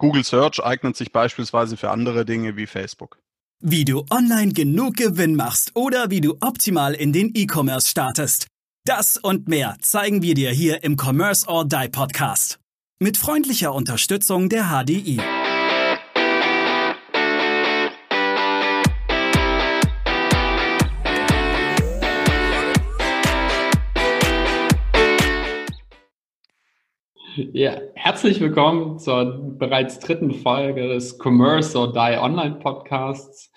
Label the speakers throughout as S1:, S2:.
S1: Google Search eignet sich beispielsweise für andere Dinge wie Facebook.
S2: Wie du online genug Gewinn machst oder wie du optimal in den E-Commerce startest. Das und mehr zeigen wir dir hier im Commerce or Die Podcast. Mit freundlicher Unterstützung der HDI.
S3: Ja, herzlich willkommen zur bereits dritten Folge des Commerce or Die Online Podcasts.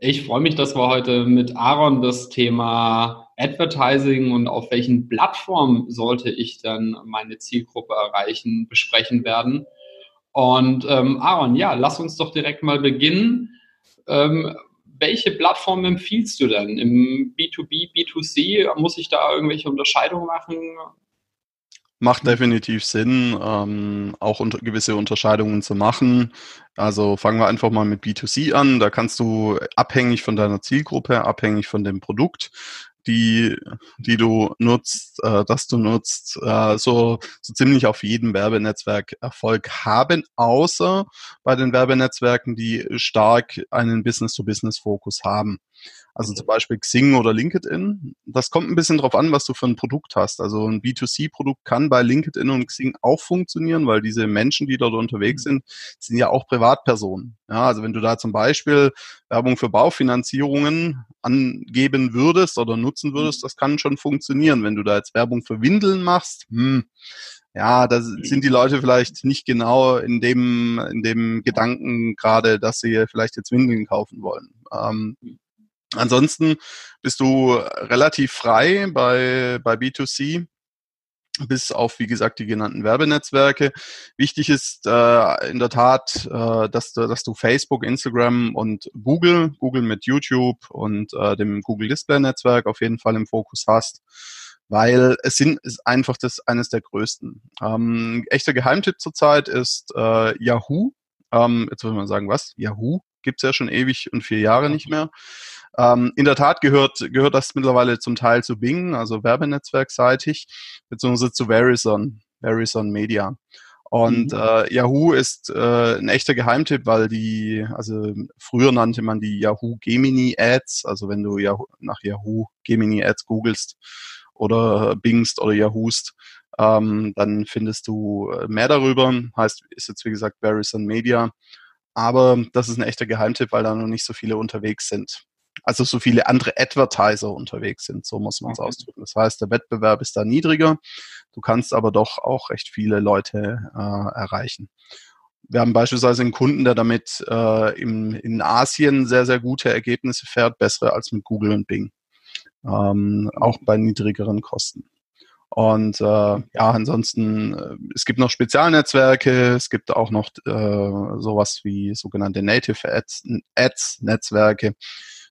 S3: Ich freue mich, dass wir heute mit Aaron das Thema Advertising und auf welchen Plattformen sollte ich dann meine Zielgruppe erreichen, besprechen werden. Und ähm, Aaron, ja, lass uns doch direkt mal beginnen. Ähm, welche Plattform empfiehlst du denn? Im B2B, B2C? Muss ich da irgendwelche Unterscheidungen machen?
S1: Macht mhm. definitiv Sinn, ähm, auch unter, gewisse Unterscheidungen zu machen. Also fangen wir einfach mal mit B2C an. Da kannst du abhängig von deiner Zielgruppe, abhängig von dem Produkt, die, die du nutzt, äh, das du nutzt, äh, so, so ziemlich auf jedem Werbenetzwerk Erfolg haben, außer bei den Werbenetzwerken, die stark einen Business-to-Business-Fokus haben. Also zum Beispiel Xing oder LinkedIn. Das kommt ein bisschen drauf an, was du für ein Produkt hast. Also ein B2C-Produkt kann bei LinkedIn und Xing auch funktionieren, weil diese Menschen, die dort unterwegs mhm. sind, sind ja auch Privatpersonen. Ja, also wenn du da zum Beispiel Werbung für Baufinanzierungen angeben würdest oder nutzen würdest, mhm. das kann schon funktionieren. Wenn du da jetzt Werbung für Windeln machst, hm, ja, da sind die Leute vielleicht nicht genau in dem, in dem Gedanken gerade, dass sie vielleicht jetzt Windeln kaufen wollen. Ähm, Ansonsten bist du relativ frei bei, bei B2C bis auf, wie gesagt, die genannten Werbenetzwerke. Wichtig ist äh, in der Tat, äh, dass, du, dass du Facebook, Instagram und Google, Google mit YouTube und äh, dem Google Display Netzwerk auf jeden Fall im Fokus hast, weil es sind ist einfach das eines der größten. Ähm, echter Geheimtipp zurzeit ist äh, Yahoo. Ähm, jetzt würde man sagen, was? Yahoo gibt's ja schon ewig und vier Jahre nicht mehr. Ähm, in der Tat gehört, gehört das mittlerweile zum Teil zu Bing, also werbenetzwerkseitig, beziehungsweise zu Verizon, Verizon Media. Und mhm. äh, Yahoo ist äh, ein echter Geheimtipp, weil die, also früher nannte man die Yahoo Gemini Ads, also wenn du Yahoo, nach Yahoo Gemini Ads googelst oder Bingst oder Yahoost, ähm, dann findest du äh, mehr darüber. Heißt, ist jetzt wie gesagt Verizon Media. Aber das ist ein echter Geheimtipp, weil da noch nicht so viele unterwegs sind also so viele andere Advertiser unterwegs sind, so muss man es okay. ausdrücken. Das heißt, der Wettbewerb ist da niedriger, du kannst aber doch auch recht viele Leute äh, erreichen. Wir haben beispielsweise einen Kunden, der damit äh, im, in Asien sehr, sehr gute Ergebnisse fährt, bessere als mit Google und Bing. Ähm, auch bei niedrigeren Kosten. Und äh, ja, ansonsten, äh, es gibt noch Spezialnetzwerke, es gibt auch noch äh, sowas wie sogenannte Native Ads, Ads Netzwerke,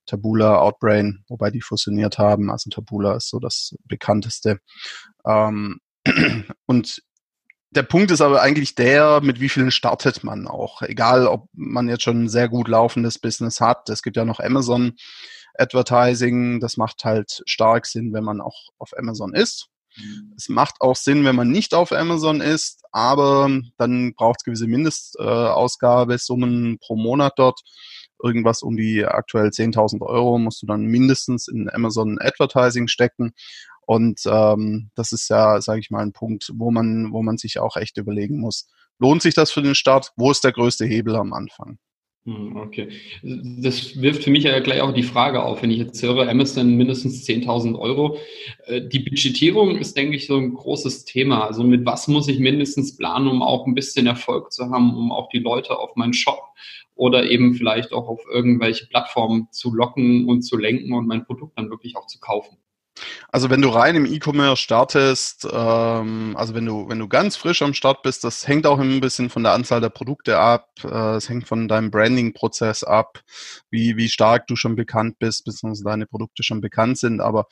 S1: Tabula, Outbrain, wobei die fusioniert haben. Also Tabula ist so das bekannteste. Ähm, und der Punkt ist aber eigentlich der, mit wie vielen startet man auch. Egal, ob man jetzt schon ein sehr gut laufendes Business hat. Es gibt ja noch Amazon Advertising. Das macht halt stark Sinn, wenn man auch auf Amazon ist. Es macht auch Sinn, wenn man nicht auf Amazon ist, aber dann braucht es gewisse Mindestausgabesummen äh, pro Monat dort irgendwas um die aktuell 10.000 Euro musst du dann mindestens in Amazon Advertising stecken. Und ähm, das ist ja, sage ich mal, ein Punkt, wo man, wo man sich auch echt überlegen muss. Lohnt sich das für den Start? Wo ist der größte Hebel am Anfang?
S3: Hm, okay. Das wirft für mich ja gleich auch die Frage auf, wenn ich jetzt höre, Amazon mindestens 10.000 Euro. Äh, die Budgetierung ist, denke ich, so ein großes Thema. Also mit was muss ich mindestens planen, um auch ein bisschen Erfolg zu haben, um auch die Leute auf meinen Shop oder eben vielleicht auch auf irgendwelche Plattformen zu locken und zu lenken und mein Produkt dann wirklich auch zu kaufen.
S1: Also wenn du rein im E-Commerce startest, ähm, also wenn du, wenn du ganz frisch am Start bist, das hängt auch ein bisschen von der Anzahl der Produkte ab, äh, es hängt von deinem Branding-Prozess ab, wie, wie stark du schon bekannt bist, beziehungsweise deine Produkte schon bekannt sind, aber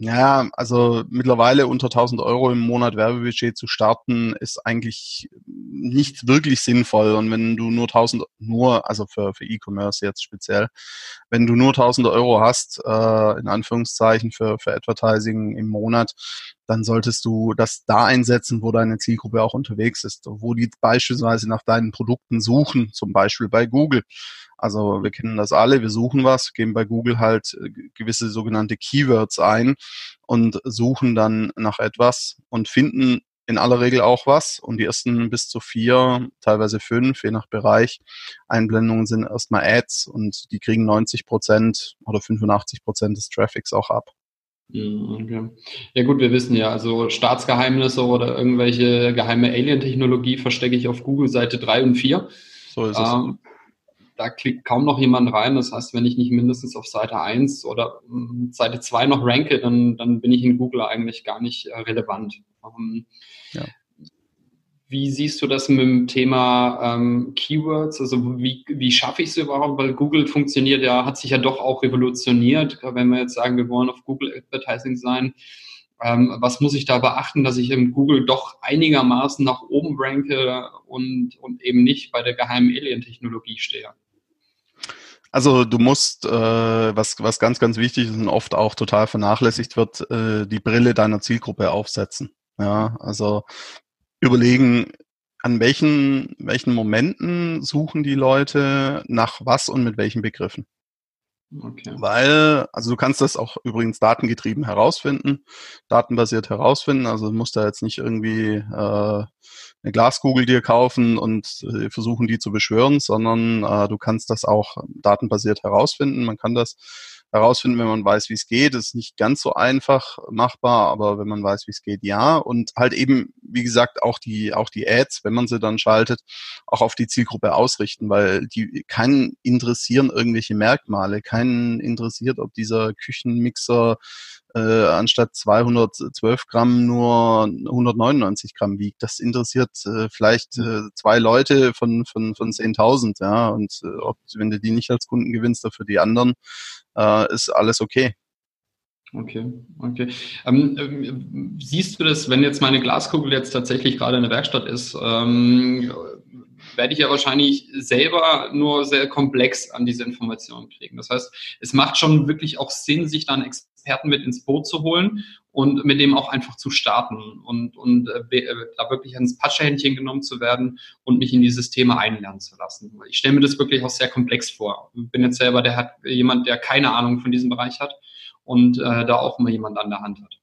S1: ja, also mittlerweile unter 1000 Euro im Monat Werbebudget zu starten, ist eigentlich nicht wirklich sinnvoll. Und wenn du nur 1000, nur, also für, für E-Commerce jetzt speziell, wenn du nur 1000 Euro hast, äh, in Anführungszeichen für, für Advertising im Monat, dann solltest du das da einsetzen, wo deine Zielgruppe auch unterwegs ist, wo die beispielsweise nach deinen Produkten suchen, zum Beispiel bei Google. Also wir kennen das alle, wir suchen was, geben bei Google halt äh, gewisse sogenannte Keywords ein und suchen dann nach etwas und finden in aller Regel auch was. Und die ersten bis zu vier, teilweise fünf, je nach Bereich, Einblendungen sind erstmal Ads und die kriegen 90 Prozent oder 85 Prozent des Traffics auch ab.
S3: Okay. Ja gut, wir wissen ja, also Staatsgeheimnisse oder irgendwelche geheime Alien-Technologie verstecke ich auf Google Seite 3 und 4. So ist es. Ähm, da klickt kaum noch jemand rein. Das heißt, wenn ich nicht mindestens auf Seite 1 oder hm, Seite 2 noch ranke, dann, dann bin ich in Google eigentlich gar nicht äh, relevant. Ähm, ja. Wie siehst du das mit dem Thema ähm, Keywords? Also wie, wie schaffe ich es überhaupt? Weil Google funktioniert ja, hat sich ja doch auch revolutioniert. Wenn wir jetzt sagen, wir wollen auf Google Advertising sein, ähm, was muss ich da beachten, dass ich im Google doch einigermaßen nach oben ranke und, und eben nicht bei der geheimen Alien-Technologie stehe?
S1: Also du musst, äh, was, was ganz, ganz wichtig ist und oft auch total vernachlässigt wird, äh, die Brille deiner Zielgruppe aufsetzen. Ja, also überlegen, an welchen, welchen Momenten suchen die Leute nach was und mit welchen Begriffen. Okay. Weil, also du kannst das auch übrigens datengetrieben herausfinden, datenbasiert herausfinden. Also du musst da jetzt nicht irgendwie äh, eine Glaskugel dir kaufen und äh, versuchen, die zu beschwören, sondern äh, du kannst das auch datenbasiert herausfinden. Man kann das herausfinden, wenn man weiß, wie es geht. Das ist nicht ganz so einfach machbar, aber wenn man weiß, wie es geht, ja. Und halt eben, wie gesagt, auch die, auch die Ads, wenn man sie dann schaltet, auch auf die Zielgruppe ausrichten, weil die keinen interessieren irgendwelche Merkmale, keinen interessiert, ob dieser Küchenmixer äh, anstatt 212 Gramm nur 199 Gramm wiegt. Das interessiert äh, vielleicht äh, zwei Leute von, von, von 10.000, ja. Und äh, ob, wenn du die nicht als Kunden gewinnst, dafür die anderen, äh, ist alles okay.
S3: Okay, okay. Ähm, ähm, siehst du das, wenn jetzt meine Glaskugel jetzt tatsächlich gerade in der Werkstatt ist, ähm, werde ich ja wahrscheinlich selber nur sehr komplex an diese Informationen kriegen. Das heißt, es macht schon wirklich auch Sinn, sich dann Experten mit ins Boot zu holen und mit dem auch einfach zu starten und, und äh, äh da wirklich ans Patschehändchen genommen zu werden und mich in dieses Thema einlernen zu lassen. Ich stelle mir das wirklich auch sehr komplex vor. Ich bin jetzt selber der hat jemand, der keine Ahnung von diesem Bereich hat und äh, da auch immer jemand an der Hand hat.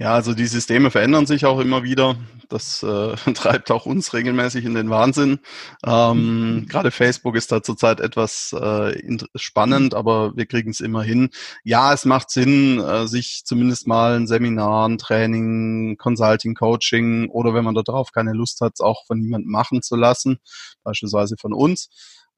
S1: Ja, also die Systeme verändern sich auch immer wieder. Das äh, treibt auch uns regelmäßig in den Wahnsinn. Ähm, mhm. Gerade Facebook ist da zurzeit etwas äh, spannend, aber wir kriegen es immer hin. Ja, es macht Sinn, äh, sich zumindest mal ein Seminar, ein Training, Consulting, Coaching oder wenn man darauf keine Lust hat, auch von jemandem machen zu lassen, beispielsweise von uns.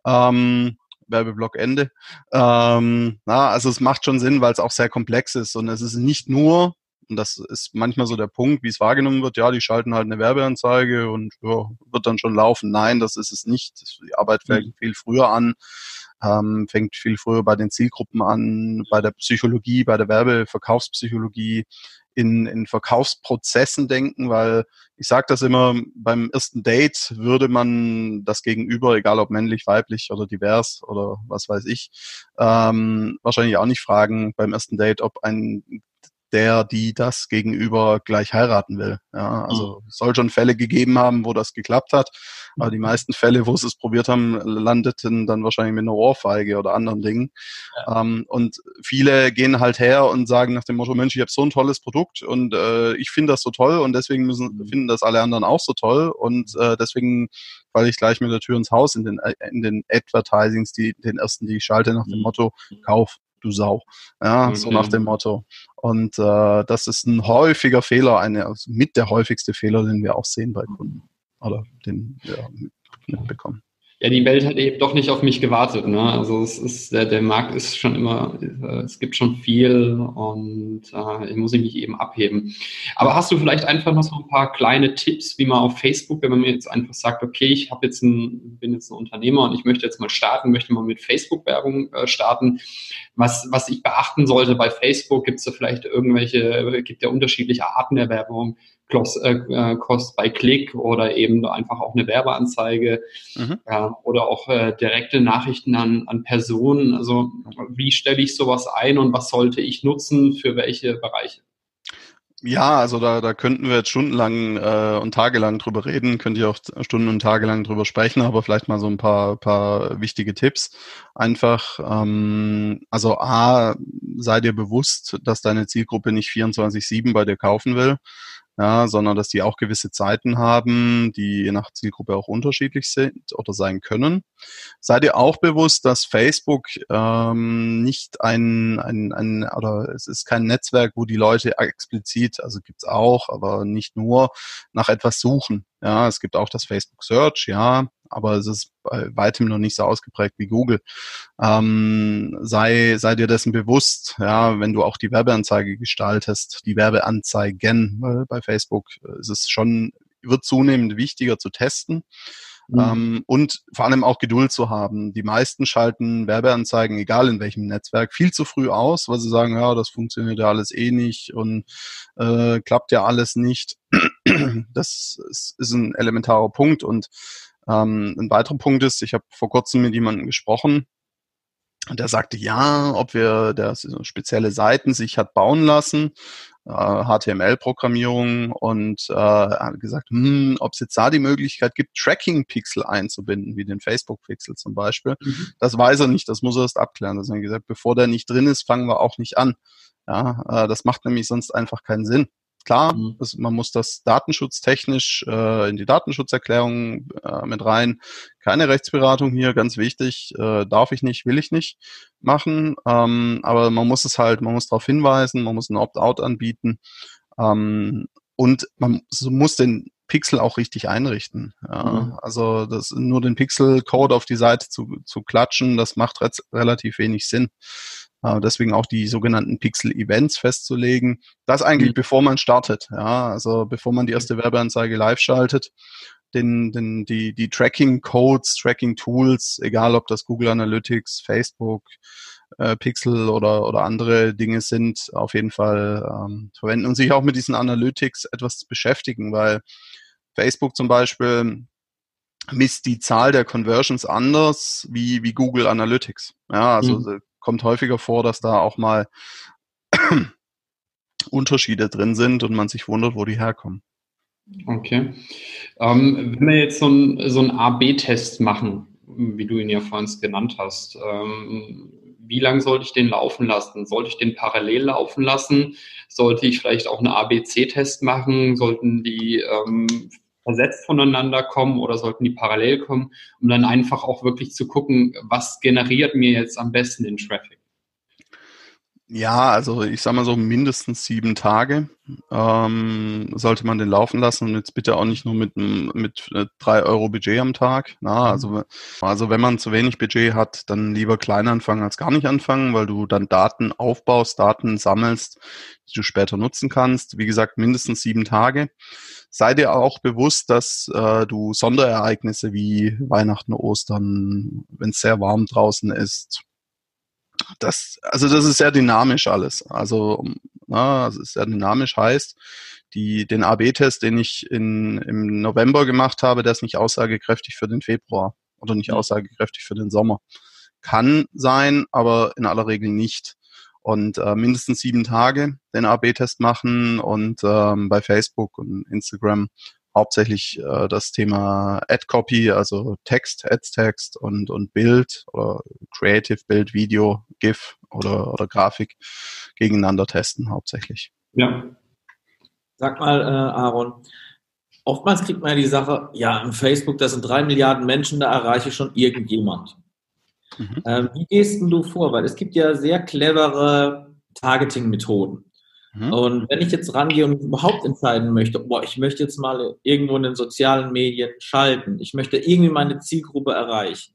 S1: Ähm, Werbeblock Ende. Ähm, na, also es macht schon Sinn, weil es auch sehr komplex ist und es ist nicht nur und das ist manchmal so der Punkt, wie es wahrgenommen wird. Ja, die schalten halt eine Werbeanzeige und ja, wird dann schon laufen. Nein, das ist es nicht. Die Arbeit fängt mhm. viel früher an, ähm, fängt viel früher bei den Zielgruppen an, bei der Psychologie, bei der Werbeverkaufspsychologie, in, in Verkaufsprozessen denken, weil ich sage das immer, beim ersten Date würde man das Gegenüber, egal ob männlich, weiblich oder divers oder was weiß ich, ähm, wahrscheinlich auch nicht fragen beim ersten Date, ob ein der, die das gegenüber gleich heiraten will. Ja, also mhm. soll schon Fälle gegeben haben, wo das geklappt hat. Aber die meisten Fälle, wo sie es probiert haben, landeten dann wahrscheinlich mit einer Ohrfeige oder anderen Dingen. Ja. Ähm, und viele gehen halt her und sagen nach dem Motto, Mensch, ich habe so ein tolles Produkt und äh, ich finde das so toll und deswegen müssen, mhm. finden das alle anderen auch so toll. Und äh, deswegen falle ich gleich mit der Tür ins Haus in den, in den Advertisings, die, den ersten, die ich schalte, nach dem mhm. Motto, kauf, du Sau. Ja, okay. so nach dem Motto. Und äh, das ist ein häufiger Fehler, eine, also mit der häufigste Fehler, den wir auch sehen bei Kunden oder den wir mitbekommen
S3: ja, die Welt hat eben doch nicht auf mich gewartet. Ne? Also es ist, der, der Markt ist schon immer, äh, es gibt schon viel und äh, ich muss mich eben abheben. Aber hast du vielleicht einfach noch so ein paar kleine Tipps, wie man auf Facebook, wenn man mir jetzt einfach sagt, okay, ich habe jetzt ein, bin jetzt ein Unternehmer und ich möchte jetzt mal starten, möchte mal mit Facebook-Werbung äh, starten. Was, was ich beachten sollte bei Facebook, gibt es da vielleicht irgendwelche, gibt ja unterschiedliche Arten der Werbung. Cost, äh, äh, Cost bei Klick oder eben einfach auch eine Werbeanzeige mhm. äh, oder auch äh, direkte Nachrichten an, an Personen. Also wie stelle ich sowas ein und was sollte ich nutzen für welche Bereiche?
S1: Ja, also da, da könnten wir jetzt stundenlang äh, und tagelang drüber reden, könnt ihr auch Stunden und tagelang drüber sprechen, aber vielleicht mal so ein paar, paar wichtige Tipps. Einfach, ähm, also A, sei dir bewusst, dass deine Zielgruppe nicht 24-7 bei dir kaufen will ja, sondern dass die auch gewisse Zeiten haben, die je nach Zielgruppe auch unterschiedlich sind oder sein können. Seid ihr auch bewusst, dass Facebook ähm, nicht ein, ein, ein, oder es ist kein Netzwerk, wo die Leute explizit, also gibt's auch, aber nicht nur nach etwas suchen. Ja, es gibt auch das Facebook Search, ja, aber es ist bei weitem noch nicht so ausgeprägt wie Google. Ähm, sei, sei dir dessen bewusst, ja, wenn du auch die Werbeanzeige gestaltest, die Werbeanzeigen, weil bei Facebook ist es schon, wird zunehmend wichtiger zu testen. Mhm. Ähm, und vor allem auch Geduld zu haben. Die meisten schalten Werbeanzeigen, egal in welchem Netzwerk, viel zu früh aus, weil sie sagen, ja, das funktioniert ja alles eh nicht und äh, klappt ja alles nicht. Das ist, ist ein elementarer Punkt und ähm, ein weiterer Punkt ist, ich habe vor kurzem mit jemandem gesprochen, der sagte, ja, ob wir der spezielle Seiten sich hat bauen lassen, HTML-Programmierung und äh, hat gesagt, hm, ob es jetzt da die Möglichkeit gibt, Tracking-Pixel einzubinden, wie den Facebook-Pixel zum Beispiel. Mhm. Das weiß er nicht, das muss er erst abklären. Das hat er gesagt, bevor der nicht drin ist, fangen wir auch nicht an. Ja, äh, das macht nämlich sonst einfach keinen Sinn. Klar, mhm. das, man muss das datenschutztechnisch äh, in die Datenschutzerklärung äh, mit rein. Keine Rechtsberatung hier, ganz wichtig. Äh, darf ich nicht, will ich nicht machen. Ähm, aber man muss es halt, man muss darauf hinweisen, man muss ein Opt-out anbieten. Ähm, und man muss den Pixel auch richtig einrichten. Ja, mhm. Also das nur den Pixel-Code auf die Seite zu, zu klatschen, das macht re relativ wenig Sinn. Äh, deswegen auch die sogenannten Pixel-Events festzulegen. Das eigentlich mhm. bevor man startet. Ja, also bevor man die erste Werbeanzeige live schaltet. Den, den, die, die Tracking-Codes, Tracking-Tools, egal ob das Google Analytics, Facebook, äh, Pixel oder, oder andere Dinge sind, auf jeden Fall ähm, verwenden und sich auch mit diesen Analytics etwas beschäftigen, weil Facebook zum Beispiel misst die Zahl der Conversions anders wie, wie Google Analytics. Ja, also mhm kommt häufiger vor, dass da auch mal Unterschiede drin sind und man sich wundert, wo die herkommen.
S3: Okay. Ähm, wenn wir jetzt so einen so A-B-Test machen, wie du ihn ja vorhin genannt hast, ähm, wie lange sollte ich den laufen lassen? Sollte ich den parallel laufen lassen? Sollte ich vielleicht auch einen A-B-C-Test machen? Sollten die ähm, versetzt voneinander kommen oder sollten die parallel kommen, um dann einfach auch wirklich zu gucken, was generiert mir jetzt am besten den Traffic?
S1: Ja, also ich sag mal so mindestens sieben Tage ähm, sollte man den laufen lassen und jetzt bitte auch nicht nur mit mit äh, drei Euro Budget am Tag. Na, also also wenn man zu wenig Budget hat, dann lieber klein anfangen als gar nicht anfangen, weil du dann Daten aufbaust, Daten sammelst, die du später nutzen kannst. Wie gesagt, mindestens sieben Tage sei dir auch bewusst, dass äh, du Sonderereignisse wie Weihnachten, Ostern, wenn es sehr warm draußen ist, das, also das ist sehr dynamisch alles. Also, na, es ist sehr dynamisch heißt, die, den AB-Test, den ich in, im November gemacht habe, der ist nicht aussagekräftig für den Februar oder nicht mhm. aussagekräftig für den Sommer. Kann sein, aber in aller Regel nicht und äh, mindestens sieben Tage den AB-Test machen und ähm, bei Facebook und Instagram hauptsächlich äh, das Thema Ad-Copy, also Text, Ads-Text und, und Bild oder Creative Bild, Video, GIF oder, oder Grafik gegeneinander testen hauptsächlich.
S4: Ja. Sag mal, äh, Aaron, oftmals kriegt man ja die Sache, ja, im Facebook, das sind drei Milliarden Menschen, da erreiche ich schon irgendjemand. Mhm. Ähm, wie gehst du vor? Weil es gibt ja sehr clevere Targeting-Methoden. Mhm. Und wenn ich jetzt rangehe und überhaupt entscheiden möchte, boah, ich möchte jetzt mal irgendwo in den sozialen Medien schalten, ich möchte irgendwie meine Zielgruppe erreichen.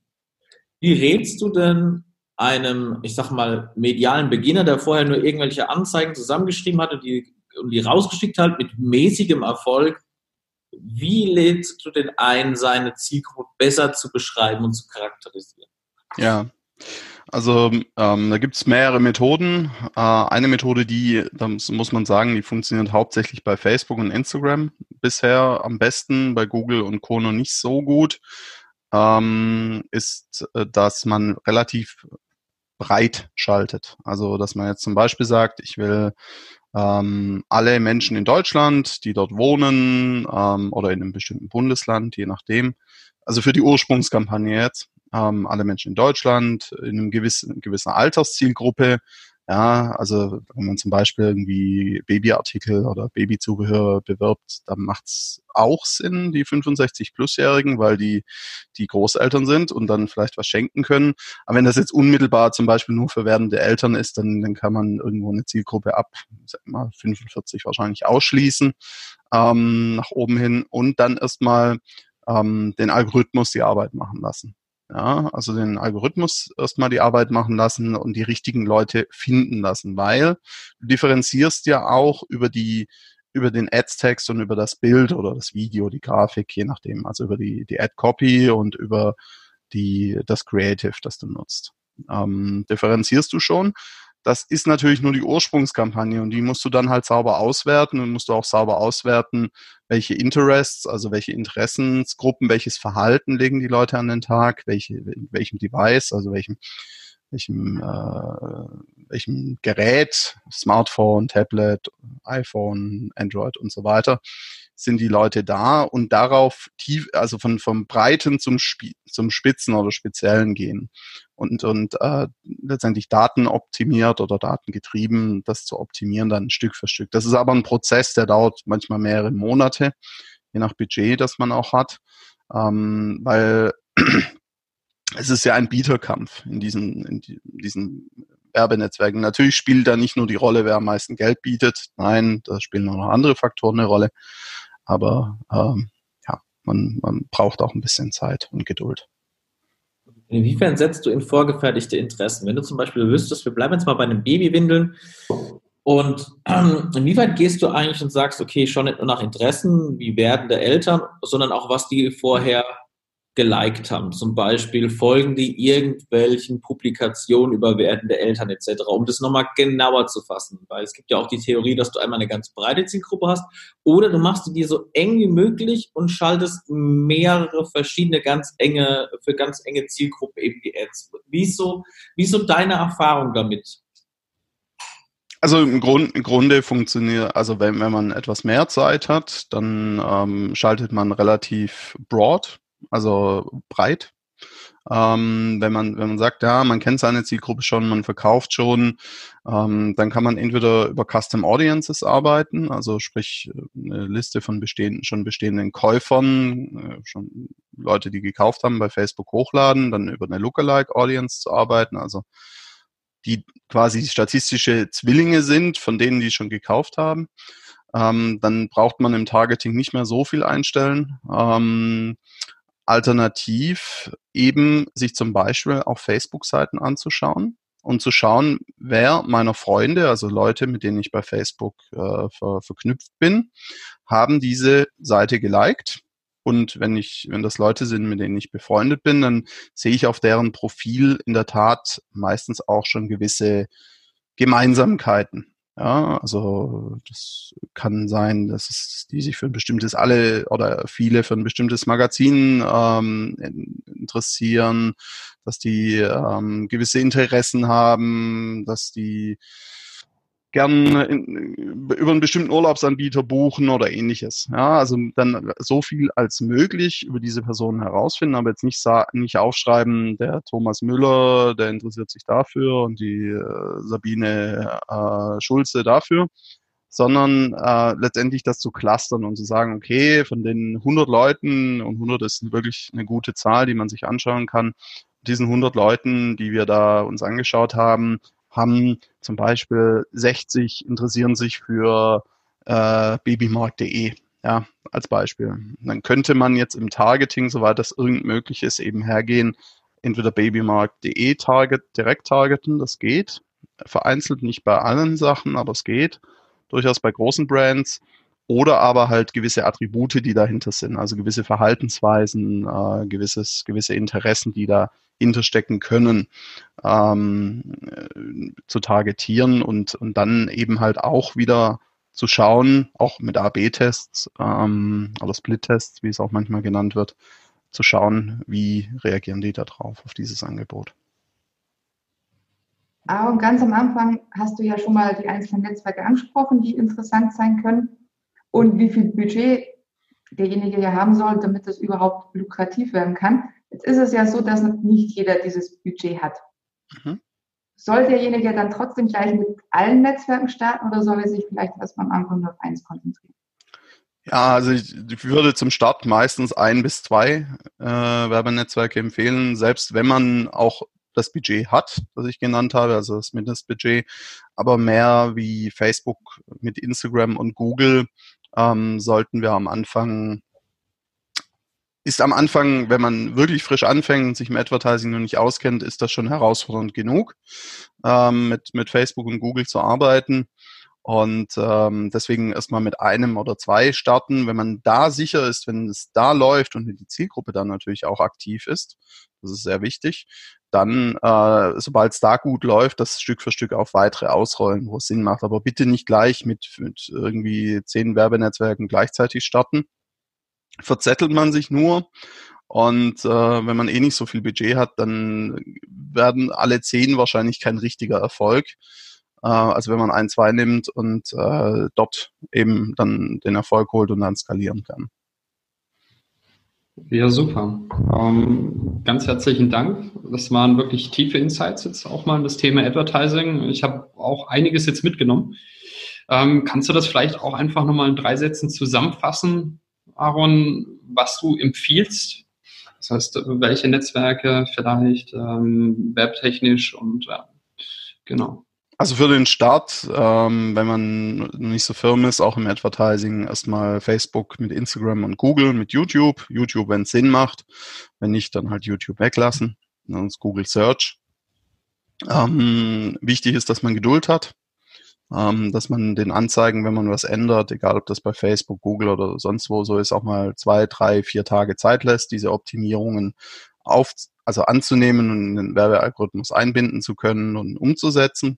S4: Wie rätst du denn einem, ich sag mal, medialen Beginner, der vorher nur irgendwelche Anzeigen zusammengeschrieben hat und die, und die rausgeschickt hat mit mäßigem Erfolg, wie lädst du denn ein, seine Zielgruppe besser zu beschreiben und zu charakterisieren?
S1: Ja, also ähm, da gibt es mehrere Methoden. Äh, eine Methode, die, da muss man sagen, die funktioniert hauptsächlich bei Facebook und Instagram bisher am besten, bei Google und Co. noch nicht so gut, ähm, ist, äh, dass man relativ breit schaltet. Also dass man jetzt zum Beispiel sagt, ich will ähm, alle Menschen in Deutschland, die dort wohnen ähm, oder in einem bestimmten Bundesland, je nachdem. Also für die Ursprungskampagne jetzt, ähm, alle Menschen in Deutschland in einem gewissen, gewissen Alterszielgruppe, ja, also wenn man zum Beispiel irgendwie Babyartikel oder Babyzubehör bewirbt, dann macht's auch Sinn, die 65-Plus-Jährigen, weil die die Großeltern sind und dann vielleicht was schenken können. Aber wenn das jetzt unmittelbar zum Beispiel nur für werdende Eltern ist, dann, dann kann man irgendwo eine Zielgruppe ab, sag mal, 45 wahrscheinlich ausschließen, ähm, nach oben hin und dann erstmal ähm, den Algorithmus die Arbeit machen lassen. Ja, also den Algorithmus erstmal die Arbeit machen lassen und die richtigen Leute finden lassen, weil du differenzierst ja auch über die über den Ads-Text und über das Bild oder das Video, die Grafik, je nachdem, also über die, die Ad-Copy und über die, das Creative, das du nutzt. Ähm, differenzierst du schon. Das ist natürlich nur die Ursprungskampagne und die musst du dann halt sauber auswerten und musst du auch sauber auswerten, welche Interests, also welche Interessensgruppen, welches Verhalten legen die Leute an den Tag, welche, welchem Device, also welchem, welchem, äh, welchem Gerät, Smartphone, Tablet, iPhone, Android und so weiter, sind die Leute da und darauf tief, also von, vom Breiten zum, Sp zum Spitzen oder Speziellen gehen und, und äh, letztendlich Daten optimiert oder datengetrieben, das zu optimieren dann Stück für Stück. Das ist aber ein Prozess, der dauert manchmal mehrere Monate, je nach Budget, das man auch hat, ähm, weil es ist ja ein Bieterkampf in diesen, in diesen Werbenetzwerken. Natürlich spielt da nicht nur die Rolle, wer am meisten Geld bietet. Nein, da spielen auch noch andere Faktoren eine Rolle. Aber ähm, ja, man, man braucht auch ein bisschen Zeit und Geduld.
S4: Inwiefern setzt du in vorgefertigte Interessen? Wenn du zum Beispiel wüsstest, wir bleiben jetzt mal bei einem Babywindeln und ähm, inwieweit gehst du eigentlich und sagst, okay, schon nicht nur nach Interessen, wie werden der Eltern, sondern auch was die vorher geliked haben. Zum Beispiel folgen die irgendwelchen Publikationen über werdende Eltern etc., um das nochmal genauer zu fassen. Weil es gibt ja auch die Theorie, dass du einmal eine ganz breite Zielgruppe hast oder du machst die so eng wie möglich und schaltest mehrere verschiedene ganz enge, für ganz enge Zielgruppen eben die Ads. Wie ist so, wie ist so deine Erfahrung damit?
S1: Also im, Grund, im Grunde funktioniert, also wenn, wenn man etwas mehr Zeit hat, dann ähm, schaltet man relativ broad also breit. Ähm, wenn man wenn man sagt, ja, man kennt seine Zielgruppe schon, man verkauft schon, ähm, dann kann man entweder über Custom Audiences arbeiten, also sprich eine Liste von bestehenden schon bestehenden Käufern, äh, schon Leute, die gekauft haben, bei Facebook hochladen, dann über eine Lookalike Audience zu arbeiten, also die quasi statistische Zwillinge sind von denen, die schon gekauft haben. Ähm, dann braucht man im Targeting nicht mehr so viel einstellen. Ähm, Alternativ eben sich zum Beispiel auch Facebook-Seiten anzuschauen und zu schauen, wer meiner Freunde, also Leute, mit denen ich bei Facebook äh, ver verknüpft bin, haben diese Seite geliked. Und wenn ich, wenn das Leute sind, mit denen ich befreundet bin, dann sehe ich auf deren Profil in der Tat meistens auch schon gewisse Gemeinsamkeiten. Ja, also das kann sein, dass es, die sich für ein bestimmtes alle oder viele für ein bestimmtes Magazin ähm, interessieren, dass die ähm, gewisse Interessen haben, dass die gern in, über einen bestimmten Urlaubsanbieter buchen oder ähnliches. Ja, also dann so viel als möglich über diese Personen herausfinden, aber jetzt nicht, nicht aufschreiben, der Thomas Müller, der interessiert sich dafür und die äh, Sabine äh, Schulze dafür, sondern äh, letztendlich das zu clustern und zu sagen, okay, von den 100 Leuten, und 100 ist wirklich eine gute Zahl, die man sich anschauen kann, diesen 100 Leuten, die wir da uns angeschaut haben, haben zum Beispiel 60 interessieren sich für äh, babymarkt.de, ja, als Beispiel. Dann könnte man jetzt im Targeting, soweit das irgend möglich ist, eben hergehen, entweder babymarkt.de target, direkt targeten, das geht. Vereinzelt nicht bei allen Sachen, aber es geht. Durchaus bei großen Brands. Oder aber halt gewisse Attribute, die dahinter sind, also gewisse Verhaltensweisen, äh, gewisses, gewisse Interessen, die da hinterstecken können, ähm, äh, zu targetieren und, und dann eben halt auch wieder zu schauen, auch mit AB-Tests ähm, oder Split-Tests, wie es auch manchmal genannt wird, zu schauen, wie reagieren die da drauf, auf dieses Angebot.
S5: Aaron, ganz am Anfang hast du ja schon mal die einzelnen Netzwerke angesprochen, die interessant sein können und wie viel Budget derjenige ja haben soll, damit es überhaupt lukrativ werden kann. Jetzt ist es ja so, dass nicht jeder dieses Budget hat. Mhm. Soll derjenige dann trotzdem gleich mit allen Netzwerken starten oder soll er sich vielleicht erstmal am Anfang nur auf eins konzentrieren?
S1: Ja, also ich, ich, würde zum Start meistens ein bis zwei äh, Werbenetzwerke empfehlen, selbst wenn man auch das Budget hat, das ich genannt habe, also das Mindestbudget, aber mehr wie Facebook mit Instagram und Google ähm, sollten wir am Anfang ist am Anfang, wenn man wirklich frisch anfängt und sich mit Advertising noch nicht auskennt, ist das schon herausfordernd genug, ähm, mit, mit Facebook und Google zu arbeiten. Und ähm, deswegen erstmal mit einem oder zwei starten. Wenn man da sicher ist, wenn es da läuft und die Zielgruppe dann natürlich auch aktiv ist, das ist sehr wichtig, dann, äh, sobald es da gut läuft, das Stück für Stück auf weitere ausrollen, wo es Sinn macht. Aber bitte nicht gleich mit, mit irgendwie zehn Werbenetzwerken gleichzeitig starten. Verzettelt man sich nur. Und äh, wenn man eh nicht so viel Budget hat, dann werden alle zehn wahrscheinlich kein richtiger Erfolg. Äh, also wenn man ein, zwei nimmt und äh, dort eben dann den Erfolg holt und dann skalieren kann.
S3: Ja, super. Ähm, ganz herzlichen Dank. Das waren wirklich tiefe Insights jetzt auch mal in das Thema Advertising. Ich habe auch einiges jetzt mitgenommen. Ähm, kannst du das vielleicht auch einfach nochmal in drei Sätzen zusammenfassen, Aaron, was du empfiehlst? Das heißt, welche Netzwerke vielleicht ähm, webtechnisch und ja, genau.
S1: Also für den Start, ähm, wenn man nicht so firm ist, auch im Advertising, erstmal Facebook mit Instagram und Google, mit YouTube. YouTube, wenn es Sinn macht. Wenn nicht, dann halt YouTube weglassen. Sonst Google Search. Ähm, wichtig ist, dass man Geduld hat. Ähm, dass man den Anzeigen, wenn man was ändert, egal ob das bei Facebook, Google oder sonst wo so ist, auch mal zwei, drei, vier Tage Zeit lässt, diese Optimierungen auf, also anzunehmen und den Werbealgorithmus einbinden zu können und umzusetzen.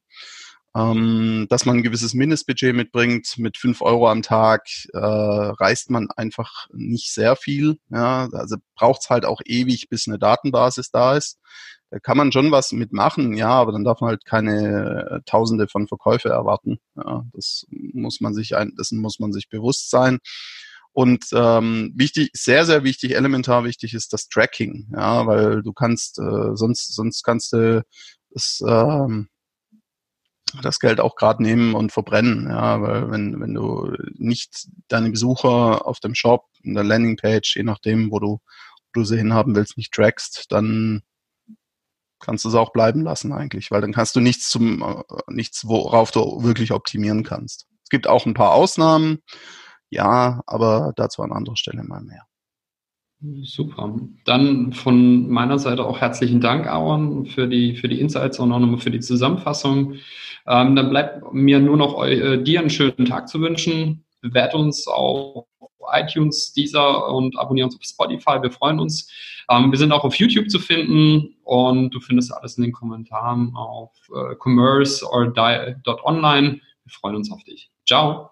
S1: Ähm, dass man ein gewisses Mindestbudget mitbringt. Mit fünf Euro am Tag äh, reißt man einfach nicht sehr viel. Ja, also braucht es halt auch ewig, bis eine Datenbasis da ist. Da kann man schon was mitmachen, ja, aber dann darf man halt keine äh, Tausende von Verkäufe erwarten. Ja, das muss man sich ein, dessen muss man sich bewusst sein. Und ähm, wichtig, sehr, sehr wichtig, elementar wichtig ist das Tracking, ja, weil du kannst, äh, sonst, sonst kannst du das, ähm, das Geld auch gerade nehmen und verbrennen, ja, weil wenn, wenn du nicht deine Besucher auf dem Shop, in der Landingpage, je nachdem, wo du, wo du sie hinhaben willst, nicht trackst, dann kannst du es auch bleiben lassen eigentlich, weil dann kannst du nichts zum, äh, nichts, worauf du wirklich optimieren kannst. Es gibt auch ein paar Ausnahmen, ja, aber dazu an anderer Stelle mal mehr.
S3: Super. Dann von meiner Seite auch herzlichen Dank, Aaron, für die, für die Insights und auch nochmal für die Zusammenfassung. Ähm, dann bleibt mir nur noch äh, dir einen schönen Tag zu wünschen. Bewerte uns auf iTunes, Deezer und abonniere uns auf Spotify. Wir freuen uns. Ähm, wir sind auch auf YouTube zu finden und du findest alles in den Kommentaren auf äh, commerce or die.online. Wir freuen uns auf dich. Ciao.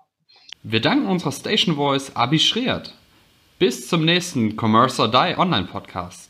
S3: Wir danken unserer Station Voice Abi Schreert. Bis zum nächsten Commerce or Die Online Podcast.